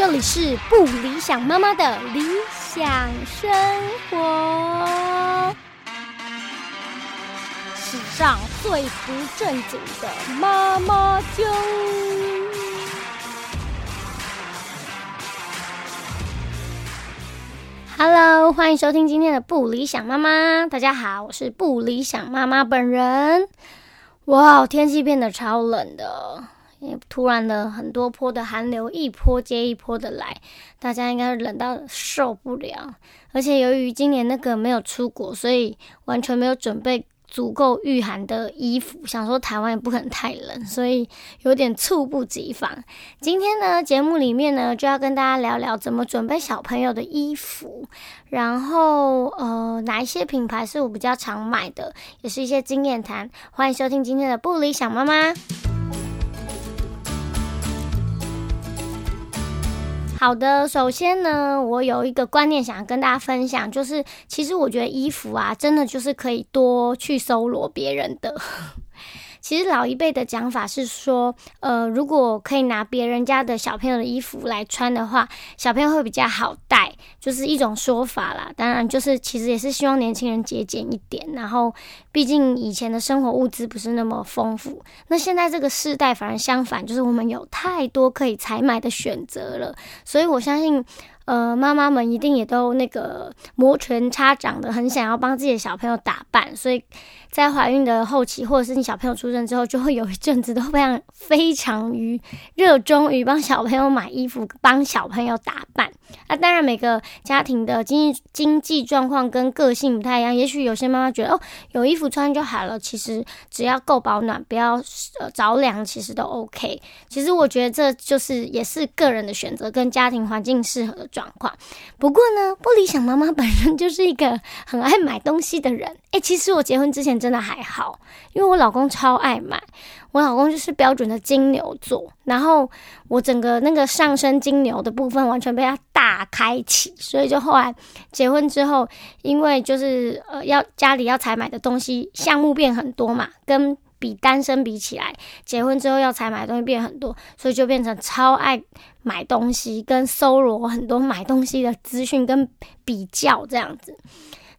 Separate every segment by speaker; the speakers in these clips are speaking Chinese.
Speaker 1: 这里是不理想妈妈的理想生活，史上最不正经的妈妈经。Hello，欢迎收听今天的不理想妈妈。大家好，我是不理想妈妈本人。哇，天气变得超冷的。突然的很多波的寒流，一波接一波的来，大家应该冷到受不了。而且由于今年那个没有出国，所以完全没有准备足够御寒的衣服。想说台湾也不可能太冷，所以有点猝不及防。今天呢，节目里面呢就要跟大家聊聊怎么准备小朋友的衣服，然后呃哪一些品牌是我比较常买的，也是一些经验谈。欢迎收听今天的不理想妈妈。好的，首先呢，我有一个观念想跟大家分享，就是其实我觉得衣服啊，真的就是可以多去搜罗别人的。其实老一辈的讲法是说，呃，如果可以拿别人家的小朋友的衣服来穿的话，小朋友会比较好带，就是一种说法啦。当然，就是其实也是希望年轻人节俭一点。然后，毕竟以前的生活物资不是那么丰富，那现在这个世代反而相反，就是我们有太多可以采买的选择了。所以我相信。呃，妈妈们一定也都那个摩拳擦掌的，很想要帮自己的小朋友打扮，所以在怀孕的后期，或者是你小朋友出生之后，就会有一阵子都非常非常于热衷于帮小朋友买衣服，帮小朋友打扮。那当然，每个家庭的经济经济状况跟个性不太一样，也许有些妈妈觉得哦，有衣服穿就好了，其实只要够保暖，不要呃着凉，其实都 OK。其实我觉得这就是也是个人的选择跟家庭环境适合的。状况，不过呢，不理想妈妈本身就是一个很爱买东西的人。诶，其实我结婚之前真的还好，因为我老公超爱买，我老公就是标准的金牛座，然后我整个那个上升金牛的部分完全被他大开启，所以就后来结婚之后，因为就是呃要家里要采买的东西项目变很多嘛，跟。比单身比起来，结婚之后要才买东西变很多，所以就变成超爱买东西，跟搜罗很多买东西的资讯跟比较这样子。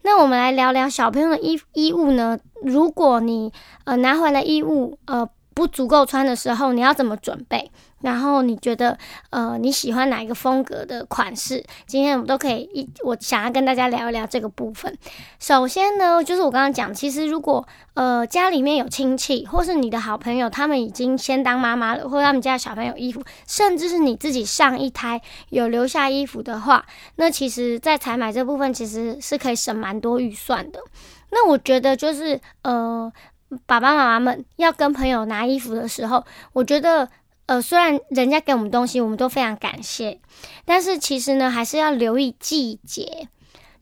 Speaker 1: 那我们来聊聊小朋友的衣衣物呢？如果你呃拿回来衣物呃不足够穿的时候，你要怎么准备？然后你觉得，呃，你喜欢哪一个风格的款式？今天我们都可以一，我想要跟大家聊一聊这个部分。首先呢，就是我刚刚讲，其实如果呃家里面有亲戚，或是你的好朋友，他们已经先当妈妈了，或他们家小朋友衣服，甚至是你自己上一胎有留下衣服的话，那其实，在采买这部分其实是可以省蛮多预算的。那我觉得就是呃，爸爸妈妈们要跟朋友拿衣服的时候，我觉得。呃，虽然人家给我们东西，我们都非常感谢，但是其实呢，还是要留意季节。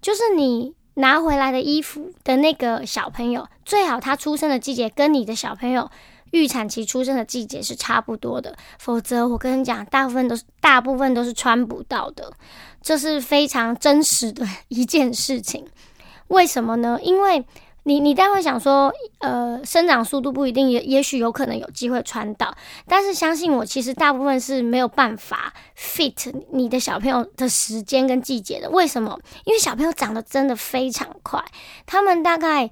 Speaker 1: 就是你拿回来的衣服的那个小朋友，最好他出生的季节跟你的小朋友预产期出生的季节是差不多的，否则我跟你讲，大部分都是大部分都是穿不到的，这是非常真实的一件事情。为什么呢？因为。你你待会想说，呃，生长速度不一定，也也许有可能有机会穿到，但是相信我，其实大部分是没有办法 fit 你的小朋友的时间跟季节的。为什么？因为小朋友长得真的非常快，他们大概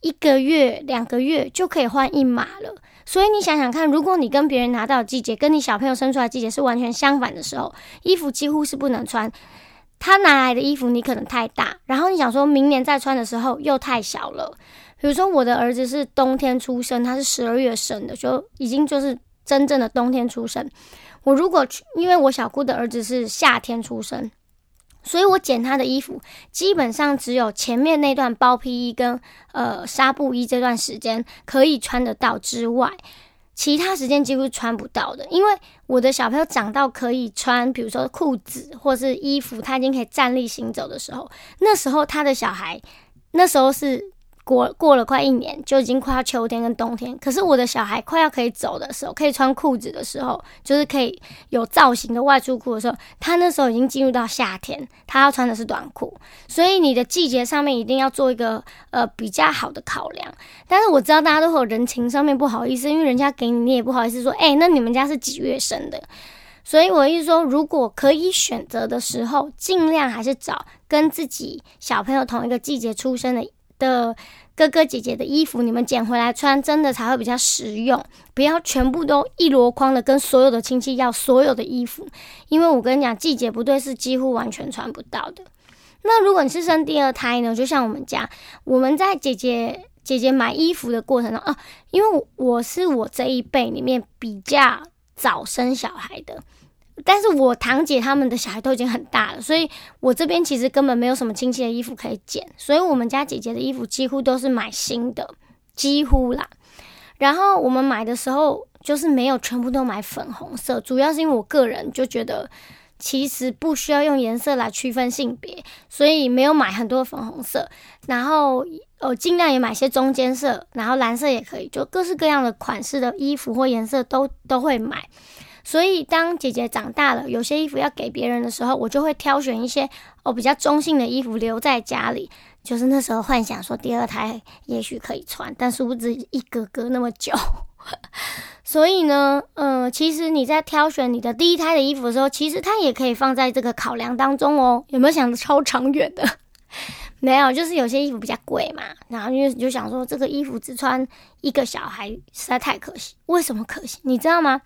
Speaker 1: 一个月、两个月就可以换一码了。所以你想想看，如果你跟别人拿到季节跟你小朋友生出来季节是完全相反的时候，衣服几乎是不能穿。他拿来的衣服你可能太大，然后你想说明年再穿的时候又太小了。比如说我的儿子是冬天出生，他是十二月生的，就已经就是真正的冬天出生。我如果去因为我小姑的儿子是夏天出生，所以我剪他的衣服，基本上只有前面那段包皮衣跟呃纱布衣这段时间可以穿得到之外。其他时间几乎穿不到的，因为我的小朋友长到可以穿，比如说裤子或是衣服，他已经可以站立行走的时候，那时候他的小孩，那时候是。过过了快一年，就已经快要秋天跟冬天。可是我的小孩快要可以走的时候，可以穿裤子的时候，就是可以有造型的外出裤的时候，他那时候已经进入到夏天，他要穿的是短裤。所以你的季节上面一定要做一个呃比较好的考量。但是我知道大家都会有人情上面不好意思，因为人家给你，你也不好意思说，哎，那你们家是几月生的？所以我意思说，如果可以选择的时候，尽量还是找跟自己小朋友同一个季节出生的的哥哥姐姐的衣服，你们捡回来穿，真的才会比较实用。不要全部都一箩筐的跟所有的亲戚要所有的衣服，因为我跟你讲，季节不对是几乎完全穿不到的。那如果你是生第二胎呢？就像我们家，我们在姐姐姐姐买衣服的过程中啊，因为我是我这一辈里面比较早生小孩的，但是我堂姐他们的小孩都已经很大了，所以我这边其实根本没有什么亲戚的衣服可以捡，所以我们家姐姐的衣服几乎都是买新的，几乎啦。然后我们买的时候就是没有全部都买粉红色，主要是因为我个人就觉得。其实不需要用颜色来区分性别，所以没有买很多粉红色，然后呃尽量也买些中间色，然后蓝色也可以，就各式各样的款式的衣服或颜色都都会买。所以当姐姐长大了，有些衣服要给别人的时候，我就会挑选一些哦比较中性的衣服留在家里。就是那时候幻想说第二胎也许可以穿，但殊不知一隔隔那么久。所以呢，呃，其实你在挑选你的第一胎的衣服的时候，其实它也可以放在这个考量当中哦。有没有想超长远的？没有，就是有些衣服比较贵嘛，然后因为就想说这个衣服只穿一个小孩实在太可惜。为什么可惜？你知道吗？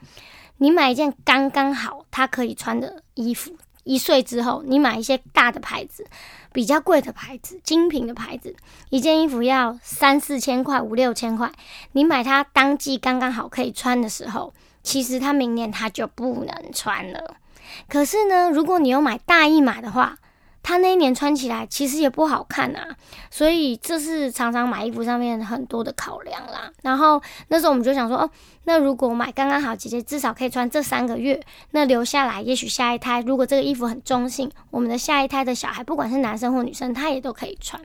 Speaker 1: 你买一件刚刚好他可以穿的衣服，一岁之后你买一些大的牌子。比较贵的牌子，精品的牌子，一件衣服要三四千块、五六千块。你买它当季刚刚好可以穿的时候，其实它明年它就不能穿了。可是呢，如果你有买大一码的话，他那一年穿起来其实也不好看啊，所以这是常常买衣服上面很多的考量啦。然后那时候我们就想说，哦，那如果买刚刚好，姐姐至少可以穿这三个月，那留下来，也许下一胎如果这个衣服很中性，我们的下一胎的小孩，不管是男生或女生，他也都可以穿。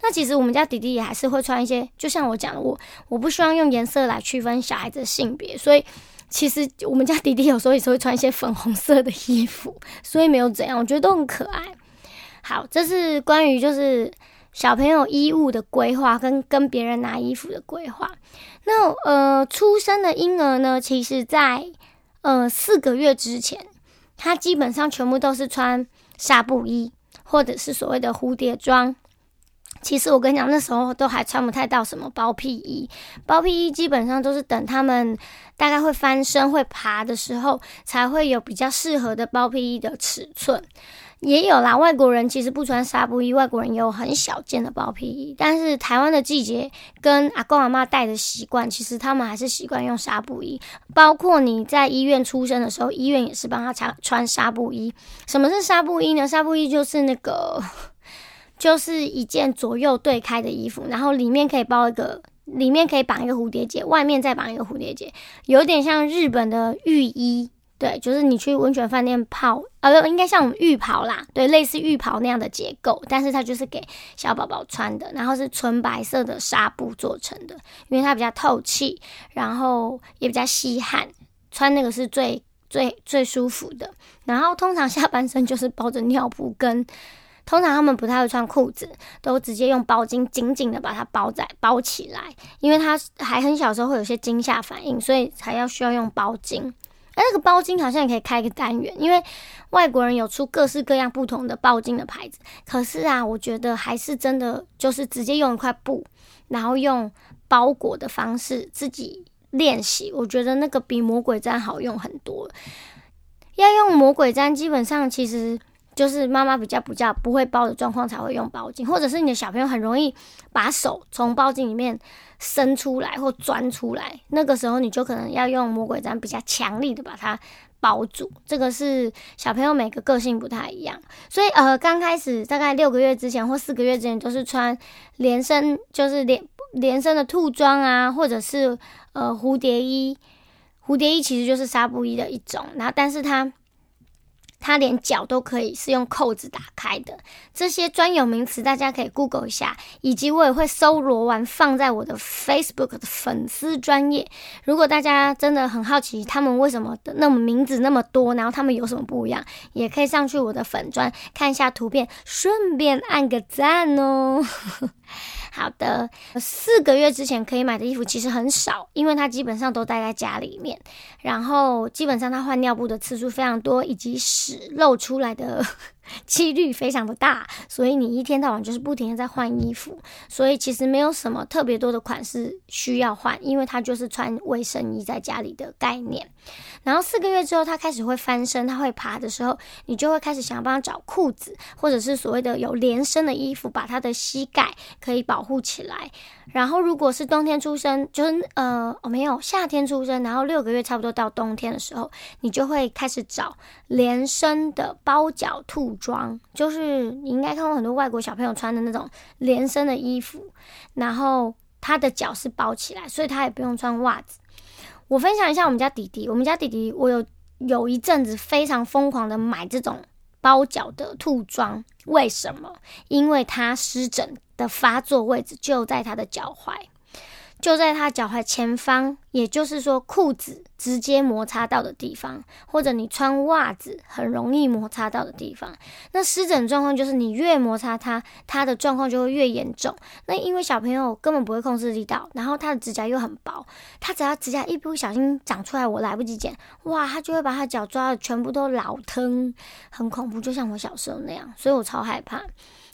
Speaker 1: 那其实我们家弟弟也还是会穿一些，就像我讲的，我我不希望用颜色来区分小孩子的性别，所以其实我们家弟弟有时候也是会穿一些粉红色的衣服，所以没有怎样，我觉得都很可爱。好，这是关于就是小朋友衣物的规划跟跟别人拿衣服的规划。那呃，出生的婴儿呢，其实在呃四个月之前，他基本上全部都是穿纱布衣或者是所谓的蝴蝶装。其实我跟你讲，那时候都还穿不太到什么包屁衣，包屁衣基本上都是等他们大概会翻身会爬的时候，才会有比较适合的包屁衣的尺寸。也有啦，外国人其实不穿纱布衣，外国人有很小件的包皮衣。但是台湾的季节跟阿公阿妈带的习惯，其实他们还是习惯用纱布衣。包括你在医院出生的时候，医院也是帮他穿穿纱布衣。什么是纱布衣呢？纱布衣就是那个，就是一件左右对开的衣服，然后里面可以包一个，里面可以绑一个蝴蝶结，外面再绑一个蝴蝶结，有点像日本的浴衣。对，就是你去温泉饭店泡，呃，应该像我们浴袍啦，对，类似浴袍那样的结构，但是它就是给小宝宝穿的，然后是纯白色的纱布做成的，因为它比较透气，然后也比较吸汗，穿那个是最最最舒服的。然后通常下半身就是包着尿布，跟通常他们不太会穿裤子，都直接用包巾紧紧的把它包在包起来，因为他还很小时候会有些惊吓反应，所以才要需要用包巾。哎，那个包巾好像也可以开一个单元，因为外国人有出各式各样不同的包巾的牌子。可是啊，我觉得还是真的就是直接用一块布，然后用包裹的方式自己练习。我觉得那个比魔鬼毡好用很多。要用魔鬼毡，基本上其实。就是妈妈比较比较不会包的状况才会用包巾，或者是你的小朋友很容易把手从包巾里面伸出来或钻出来，那个时候你就可能要用魔鬼毡比较强力的把它包住。这个是小朋友每个个性不太一样，所以呃刚开始大概六个月之前或四个月之前都是穿连身，就是连连身的兔装啊，或者是呃蝴蝶衣。蝴蝶衣其实就是纱布衣的一种，然后但是它。它连脚都可以是用扣子打开的，这些专有名词大家可以 Google 一下，以及我也会搜罗完放在我的 Facebook 的粉丝专业。如果大家真的很好奇他们为什么的那么名字那么多，然后他们有什么不一样，也可以上去我的粉专看一下图片，顺便按个赞哦。好的，四个月之前可以买的衣服其实很少，因为他基本上都待在家里面，然后基本上他换尿布的次数非常多，以及屎漏出来的。几率非常的大，所以你一天到晚就是不停的在换衣服，所以其实没有什么特别多的款式需要换，因为他就是穿卫生衣在家里的概念。然后四个月之后，他开始会翻身，他会爬的时候，你就会开始想要帮他找裤子，或者是所谓的有连身的衣服，把他的膝盖可以保护起来。然后如果是冬天出生，就是呃，哦没有夏天出生，然后六个月差不多到冬天的时候，你就会开始找连身的包脚兔装，就是你应该看过很多外国小朋友穿的那种连身的衣服，然后他的脚是包起来，所以他也不用穿袜子。我分享一下我们家弟弟，我们家弟弟，我有有一阵子非常疯狂的买这种包脚的兔装，为什么？因为他湿疹的发作位置就在他的脚踝。就在他脚踝前方，也就是说裤子直接摩擦到的地方，或者你穿袜子很容易摩擦到的地方。那湿疹状况就是你越摩擦它，它的状况就会越严重。那因为小朋友根本不会控制力道，然后他的指甲又很薄，他只要指甲一不小心长出来，我来不及剪，哇，他就会把他脚抓的全部都老疼，很恐怖，就像我小时候那样，所以我超害怕。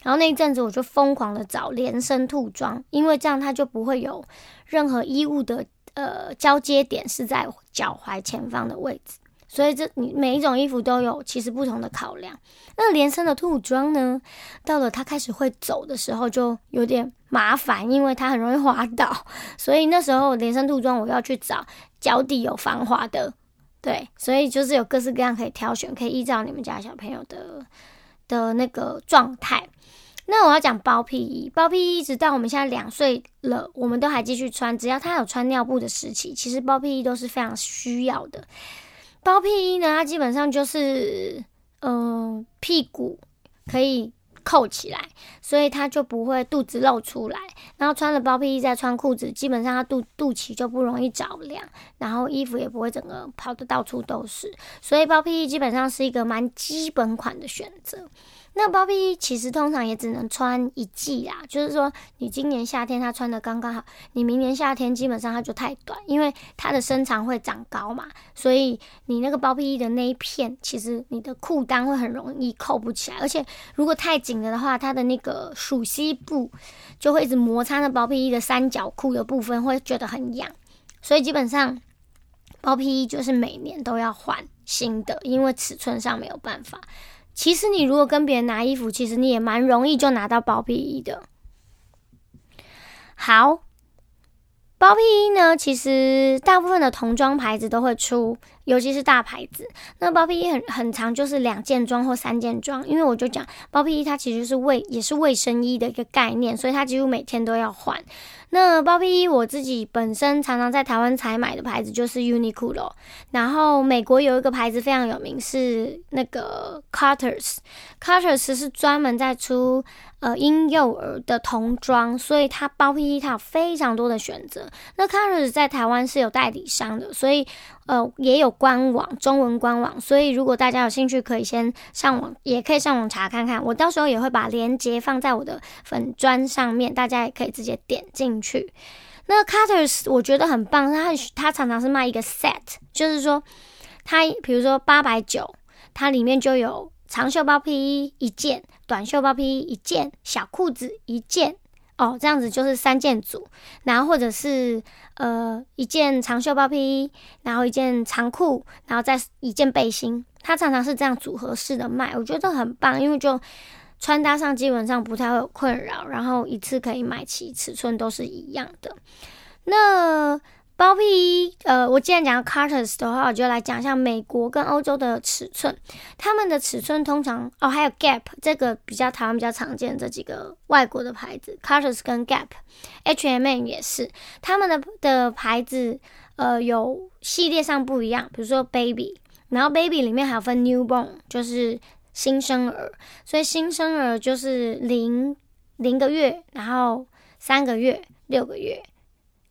Speaker 1: 然后那一阵子我就疯狂的找连身兔装，因为这样它就不会有任何衣物的呃交接点是在脚踝前方的位置，所以这你每一种衣服都有其实不同的考量。那连身的兔装呢，到了它开始会走的时候就有点麻烦，因为它很容易滑倒，所以那时候连身兔装我要去找脚底有防滑的，对，所以就是有各式各样可以挑选，可以依照你们家小朋友的的那个状态。那我要讲包屁衣，包屁衣一直到我们现在两岁了，我们都还继续穿。只要他有穿尿布的时期，其实包屁衣都是非常需要的。包屁衣呢，它基本上就是，嗯，屁股可以扣起来，所以它就不会肚子露出来。然后穿了包屁衣再穿裤子，基本上它肚肚脐就不容易着凉，然后衣服也不会整个跑的到处都是。所以包屁衣基本上是一个蛮基本款的选择。那包屁衣其实通常也只能穿一季啦，就是说你今年夏天它穿的刚刚好，你明年夏天基本上它就太短，因为它的身长会长高嘛，所以你那个包屁衣的那一片，其实你的裤裆会很容易扣不起来，而且如果太紧了的话，它的那个属膝部就会一直摩擦那包屁衣的三角裤的部分，会觉得很痒，所以基本上包屁衣就是每年都要换新的，因为尺寸上没有办法。其实你如果跟别人拿衣服，其实你也蛮容易就拿到包屁衣的。好，包屁衣呢，其实大部分的童装牌子都会出，尤其是大牌子。那包屁衣很很长，就是两件装或三件装。因为我就讲包屁衣，它其实是卫也是卫生衣的一个概念，所以它几乎每天都要换。那包屁衣我自己本身常常在台湾采买的牌子就是 Uniqlo，然后美国有一个牌子非常有名是那个 Carter's，Carter's 是专门在出呃婴幼儿的童装，所以它包屁衣它有非常多的选择。那 Carter's 在台湾是有代理商的，所以。呃，也有官网，中文官网，所以如果大家有兴趣，可以先上网，也可以上网查看看。我到时候也会把链接放在我的粉砖上面，大家也可以直接点进去。那 Cutters 我觉得很棒，它它常常是卖一个 set，就是说它比如说八百九，它里面就有长袖包皮衣一件，短袖包皮衣一件，小裤子一件。哦，这样子就是三件组，然后或者是呃一件长袖包皮衣，然后一件长裤，然后再一件背心，它常常是这样组合式的卖，我觉得很棒，因为就穿搭上基本上不太会有困扰，然后一次可以买齐，尺寸都是一样的。那包屁衣，呃，我既然讲 Carter's 的话，我就来讲一下美国跟欧洲的尺寸。他们的尺寸通常，哦，还有 Gap 这个比较台湾比较常见这几个外国的牌子，Carter's 跟 Gap，H&M 也是，他们的的牌子，呃，有系列上不一样，比如说 Baby，然后 Baby 里面还有分 Newborn，就是新生儿，所以新生儿就是零零个月，然后三个月，六个月。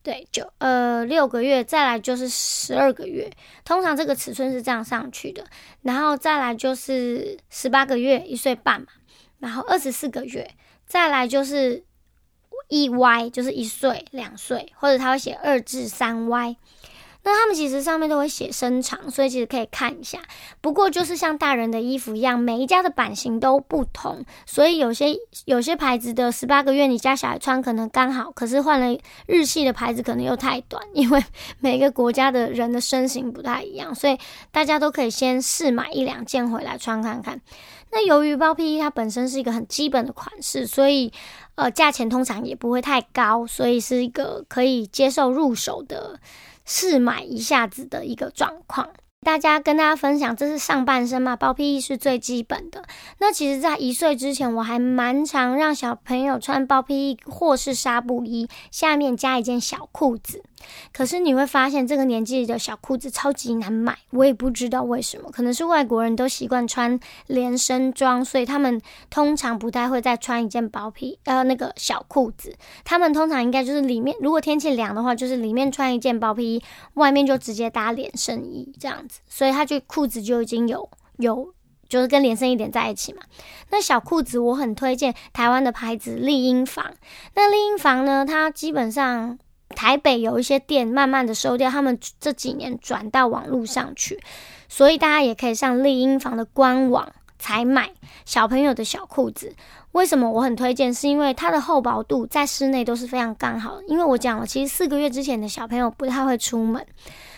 Speaker 1: 对，就呃六个月，再来就是十二个月，通常这个尺寸是这样上去的，然后再来就是十八个月，一岁半嘛，然后二十四个月，再来就是一 Y，就是一岁、两岁，或者他会写二至三 Y。那他们其实上面都会写身长，所以其实可以看一下。不过就是像大人的衣服一样，每一家的版型都不同，所以有些有些牌子的十八个月你家小孩穿可能刚好，可是换了日系的牌子可能又太短，因为每个国家的人的身形不太一样，所以大家都可以先试买一两件回来穿看看。那由于包屁衣它本身是一个很基本的款式，所以呃价钱通常也不会太高，所以是一个可以接受入手的。试买一下子的一个状况，大家跟大家分享，这是上半身嘛，包屁衣是最基本的。那其实，在一岁之前，我还蛮常让小朋友穿包屁衣或是纱布衣，下面加一件小裤子。可是你会发现，这个年纪的小裤子超级难买，我也不知道为什么，可能是外国人都习惯穿连身装，所以他们通常不太会再穿一件薄皮呃那个小裤子。他们通常应该就是里面，如果天气凉的话，就是里面穿一件薄皮衣，外面就直接搭连身衣这样子。所以他就裤子就已经有有就是跟连身衣连在一起嘛。那小裤子我很推荐台湾的牌子丽婴房。那丽婴房呢，它基本上。台北有一些店慢慢的收掉，他们这几年转到网络上去，所以大家也可以上丽婴房的官网采买小朋友的小裤子。为什么我很推荐？是因为它的厚薄度在室内都是非常刚好的。因为我讲了，其实四个月之前的小朋友不太会出门，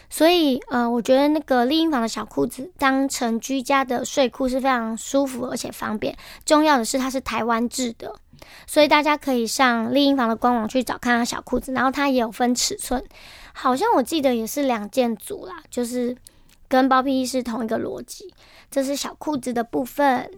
Speaker 1: 所以呃，我觉得那个丽婴房的小裤子当成居家的睡裤是非常舒服而且方便。重要的是它是台湾制的。所以大家可以上丽婴房的官网去找看看小裤子，然后它也有分尺寸，好像我记得也是两件组啦，就是跟包皮衣是同一个逻辑。这是小裤子的部分。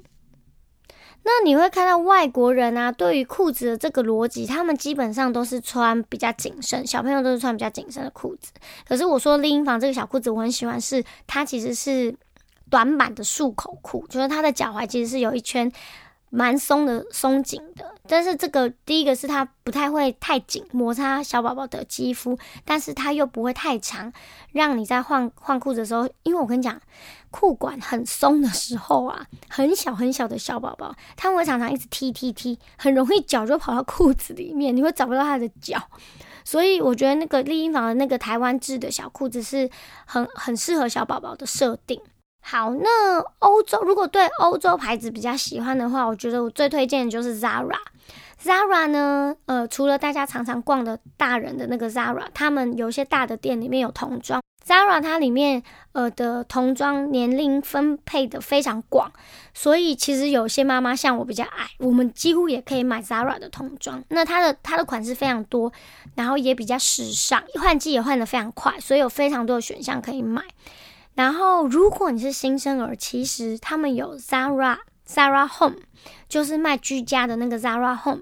Speaker 1: 那你会看到外国人啊，对于裤子的这个逻辑，他们基本上都是穿比较紧身，小朋友都是穿比较紧身的裤子。可是我说丽婴房这个小裤子，我很喜欢，是它其实是短版的束口裤，就是它的脚踝其实是有一圈。蛮松的，松紧的，但是这个第一个是它不太会太紧，摩擦小宝宝的肌肤，但是它又不会太长，让你在换换裤子的时候，因为我跟你讲，裤管很松的时候啊，很小很小的小宝宝，他们会常常一直踢踢踢，很容易脚就跑到裤子里面，你会找不到他的脚，所以我觉得那个丽婴房的那个台湾制的小裤子是很很适合小宝宝的设定。好，那欧洲如果对欧洲牌子比较喜欢的话，我觉得我最推荐的就是 Zara。Zara 呢，呃，除了大家常常逛的大人的那个 Zara，他们有一些大的店里面有童装。Zara 它里面呃的童装年龄分配的非常广，所以其实有些妈妈像我比较矮，我们几乎也可以买 Zara 的童装。那它的它的款式非常多，然后也比较时尚，换季也换得非常快，所以有非常多的选项可以买。然后，如果你是新生儿，其实他们有 Zara Zara Home，就是卖居家的那个 Zara Home。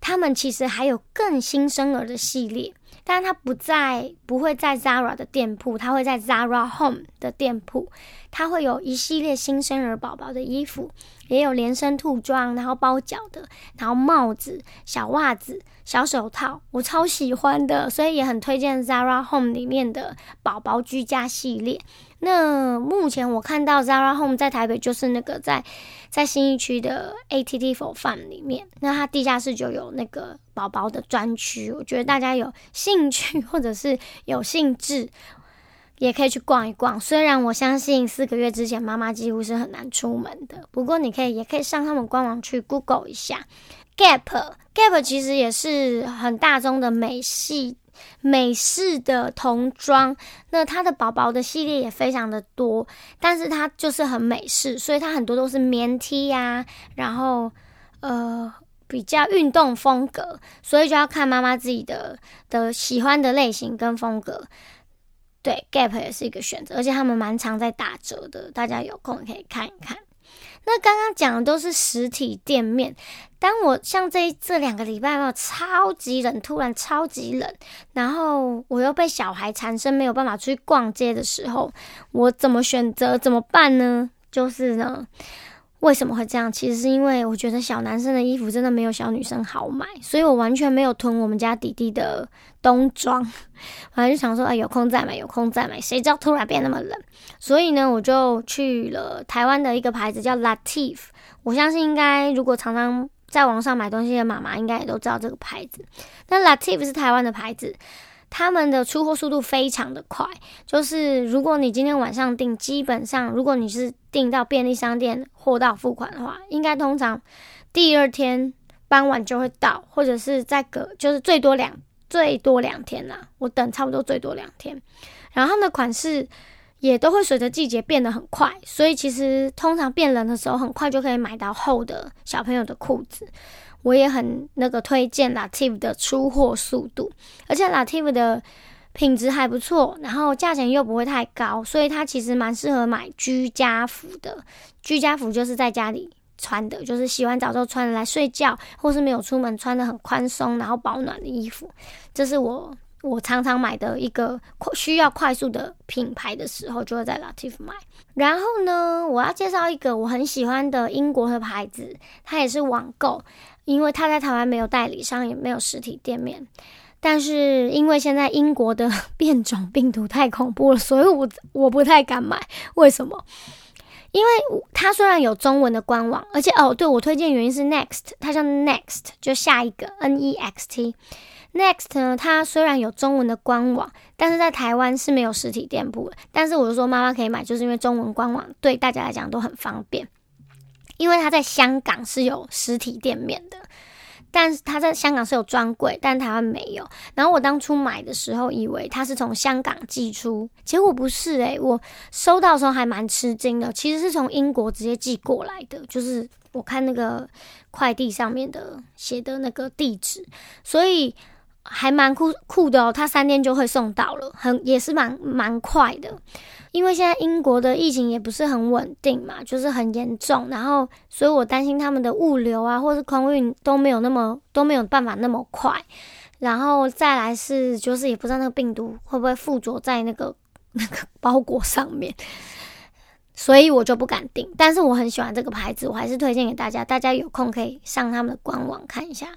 Speaker 1: 他们其实还有更新生儿的系列，但是它不在，不会在 Zara 的店铺，它会在 Zara Home 的店铺。它会有一系列新生儿宝宝的衣服，也有连身兔装，然后包脚的，然后帽子、小袜子、小手套，我超喜欢的，所以也很推荐 Zara Home 里面的宝宝居家系列。那目前我看到 Zara Home 在台北就是那个在在新一区的 ATT for Fun 里面，那它地下室就有那个宝宝的专区。我觉得大家有兴趣或者是有兴致，也可以去逛一逛。虽然我相信四个月之前妈妈几乎是很难出门的，不过你可以也可以上他们官网去 Google 一下 Gap。Gap 其实也是很大宗的美系。美式的童装，那它的宝宝的系列也非常的多，但是它就是很美式，所以它很多都是棉 T 呀，然后呃比较运动风格，所以就要看妈妈自己的的喜欢的类型跟风格。对，Gap 也是一个选择，而且他们蛮常在打折的，大家有空可以看一看。那刚刚讲的都是实体店面。当我像这这两个礼拜嘛，超级冷，突然超级冷，然后我又被小孩缠身，没有办法出去逛街的时候，我怎么选择？怎么办呢？就是呢。为什么会这样？其实是因为我觉得小男生的衣服真的没有小女生好买，所以我完全没有囤我们家弟弟的冬装。反正就想说，哎，有空再买，有空再买。谁知道突然变那么冷，所以呢，我就去了台湾的一个牌子叫 Latif。我相信应该如果常常在网上买东西的妈妈应该也都知道这个牌子。那 Latif 是台湾的牌子，他们的出货速度非常的快，就是如果你今天晚上订，基本上如果你是订到便利商店货到付款的话，应该通常第二天傍晚就会到，或者是再隔就是最多两最多两天啦。我等差不多最多两天，然后他们的款式。也都会随着季节变得很快，所以其实通常变冷的时候，很快就可以买到厚的小朋友的裤子。我也很那个推荐 Lativ 的出货速度，而且 Lativ 的品质还不错，然后价钱又不会太高，所以它其实蛮适合买居家服的。居家服就是在家里穿的，就是洗完澡之后穿来睡觉，或是没有出门穿的很宽松然后保暖的衣服。这是我。我常常买的一个需要快速的品牌的时候，就会在 Latif 买。然后呢，我要介绍一个我很喜欢的英国的牌子，它也是网购，因为它在台湾没有代理商，也没有实体店面。但是因为现在英国的 变种病毒太恐怖了，所以我我不太敢买。为什么？因为它虽然有中文的官网，而且哦，对我推荐原因是 Next，它叫 Next，就下一个 N E X T。Next 呢，它虽然有中文的官网，但是在台湾是没有实体店铺的。但是我就说妈妈可以买，就是因为中文官网对大家来讲都很方便。因为他在香港是有实体店面的，但是他在香港是有专柜，但台湾没有。然后我当初买的时候，以为他是从香港寄出，结果不是诶，我收到的时候还蛮吃惊的，其实是从英国直接寄过来的，就是我看那个快递上面的写的那个地址，所以。还蛮酷酷的哦，他三天就会送到了，很也是蛮蛮快的。因为现在英国的疫情也不是很稳定嘛，就是很严重，然后所以我担心他们的物流啊，或是空运都没有那么都没有办法那么快。然后再来是，就是也不知道那个病毒会不会附着在那个 那个包裹上面，所以我就不敢订。但是我很喜欢这个牌子，我还是推荐给大家，大家有空可以上他们的官网看一下。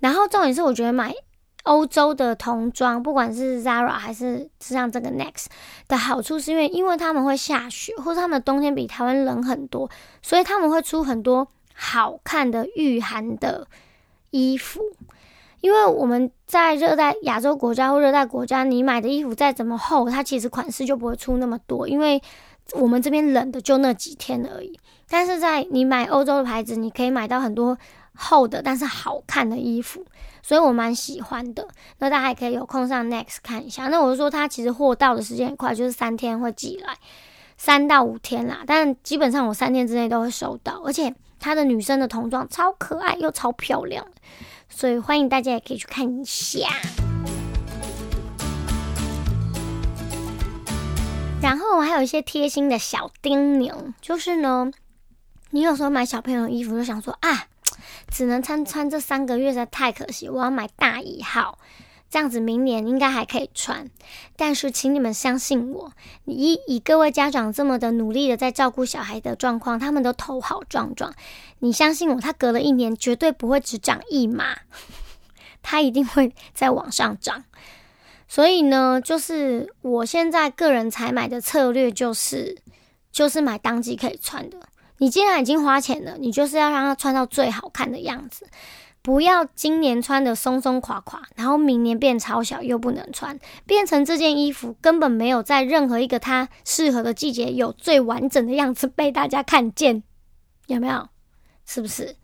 Speaker 1: 然后重点是，我觉得买。欧洲的童装，不管是 Zara 还是像这个 Next 的好处，是因为因为他们会下雪，或者他们冬天比台湾冷很多，所以他们会出很多好看的御寒的衣服。因为我们在热带亚洲国家或热带国家，你买的衣服再怎么厚，它其实款式就不会出那么多，因为我们这边冷的就那几天而已。但是在你买欧洲的牌子，你可以买到很多厚的但是好看的衣服。所以我蛮喜欢的，那大家还可以有空上 Next 看一下。那我就说它其实货到的时间很快，就是三天会寄来，三到五天啦。但基本上我三天之内都会收到，而且它的女生的童装超可爱又超漂亮，所以欢迎大家也可以去看一下。然后我还有一些贴心的小叮咛，就是呢，你有时候买小朋友的衣服就想说啊。只能穿穿这三个月，实在太可惜。我要买大一号，这样子明年应该还可以穿。但是，请你们相信我，以以各位家长这么的努力的在照顾小孩的状况，他们都头好壮壮。你相信我，他隔了一年绝对不会只长一码，他一定会在往上涨。所以呢，就是我现在个人采买的策略就是，就是买当季可以穿的。你既然已经花钱了，你就是要让它穿到最好看的样子，不要今年穿的松松垮垮，然后明年变超小又不能穿，变成这件衣服根本没有在任何一个它适合的季节有最完整的样子被大家看见，有没有？是不是？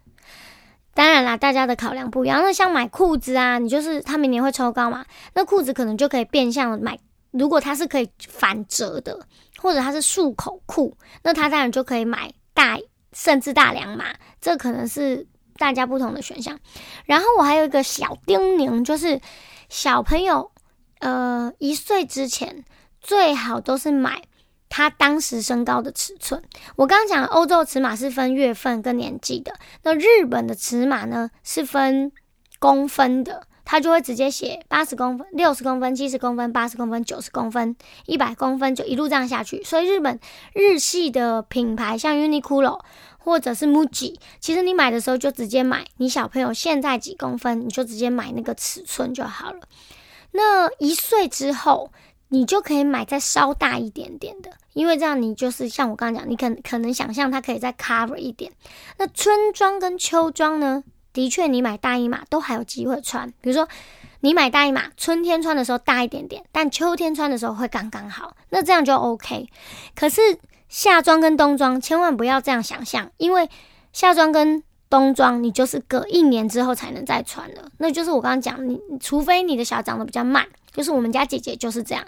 Speaker 1: 当然啦，大家的考量不一样。那像买裤子啊，你就是它明年会抽高嘛，那裤子可能就可以变相的买，如果它是可以反折的，或者它是束口裤，那它当然就可以买。大甚至大两码，这可能是大家不同的选项。然后我还有一个小叮咛，就是小朋友，呃，一岁之前最好都是买他当时身高的尺寸。我刚刚讲欧洲尺码是分月份跟年纪的，那日本的尺码呢是分公分的。他就会直接写八十公分、六十公分、七十公分、八十公分、九十公分、一百公分，就一路这样下去。所以日本日系的品牌像 Uniqlo 或者是 Muji，其实你买的时候就直接买你小朋友现在几公分，你就直接买那个尺寸就好了。那一岁之后，你就可以买再稍大一点点的，因为这样你就是像我刚刚讲，你可可能想象它可以再 cover 一点。那春装跟秋装呢？的确你买大一码都还有机会穿。比如说你买大一码，春天穿的时候大一点点，但秋天穿的时候会刚刚好，那这样就 OK。可是夏装跟冬装千万不要这样想象，因为夏装跟冬装你就是隔一年之后才能再穿了，那就是我刚刚讲，你除非你的小长得比较慢，就是我们家姐姐就是这样，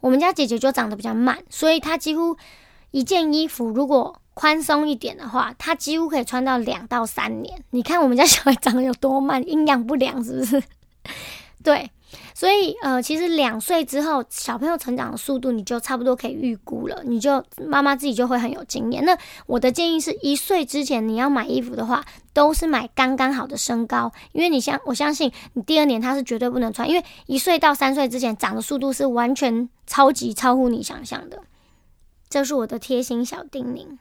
Speaker 1: 我们家姐姐就长得比较慢，所以她几乎一件衣服如果宽松一点的话，它几乎可以穿到两到三年。你看我们家小孩长得有多慢，营养不良是不是？对。所以，呃，其实两岁之后，小朋友成长的速度，你就差不多可以预估了。你就妈妈自己就会很有经验。那我的建议是一岁之前你要买衣服的话，都是买刚刚好的身高，因为你相我相信你第二年他是绝对不能穿，因为一岁到三岁之前长的速度是完全超级超乎你想象的。这是我的贴心小叮咛。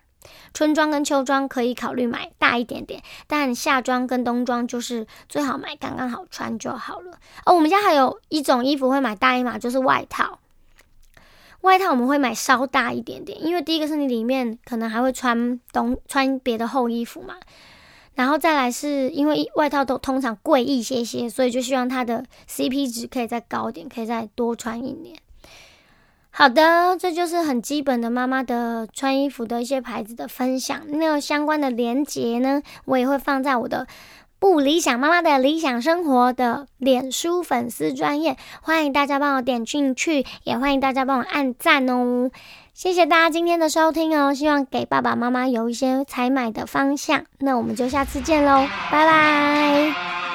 Speaker 1: 春装跟秋装可以考虑买大一点点，但夏装跟冬装就是最好买刚刚好穿就好了。哦，我们家还有一种衣服会买大一码，就是外套。外套我们会买稍大一点点，因为第一个是你里面可能还会穿冬穿别的厚衣服嘛，然后再来是因为外套都通常贵一些些，所以就希望它的 CP 值可以再高点，可以再多穿一年。好的，这就是很基本的妈妈的穿衣服的一些牌子的分享。那相关的链接呢，我也会放在我的不理想妈妈的理想生活的脸书粉丝专页，欢迎大家帮我点进去，也欢迎大家帮我按赞哦。谢谢大家今天的收听哦，希望给爸爸妈妈有一些采买的方向。那我们就下次见喽，拜拜。